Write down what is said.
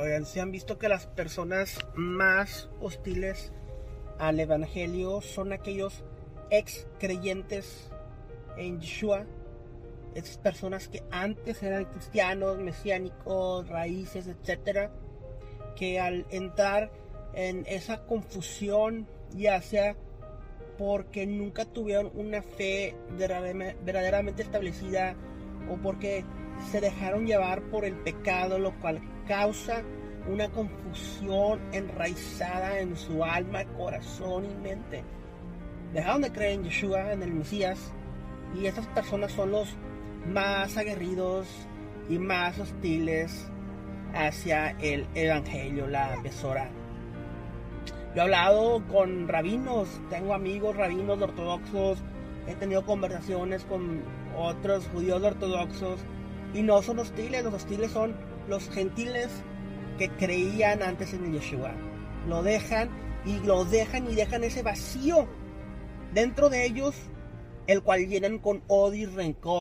Oigan, se han visto que las personas más hostiles al Evangelio son aquellos ex creyentes en Yeshua. Esas personas que antes eran cristianos, mesiánicos, raíces, etcétera, que al entrar en esa confusión, ya sea porque nunca tuvieron una fe verdaderamente establecida o porque se dejaron llevar por el pecado, lo cual causa una confusión enraizada en su alma, corazón y mente. Dejaron de creer en Yeshua, en el Mesías, y esas personas son los más aguerridos y más hostiles hacia el Evangelio, la besora. Yo he hablado con rabinos, tengo amigos rabinos ortodoxos, he tenido conversaciones con otros judíos ortodoxos y no son hostiles, los hostiles son los gentiles que creían antes en el Yeshua. Lo dejan y lo dejan y dejan ese vacío dentro de ellos, el cual llenan con odio y rencor.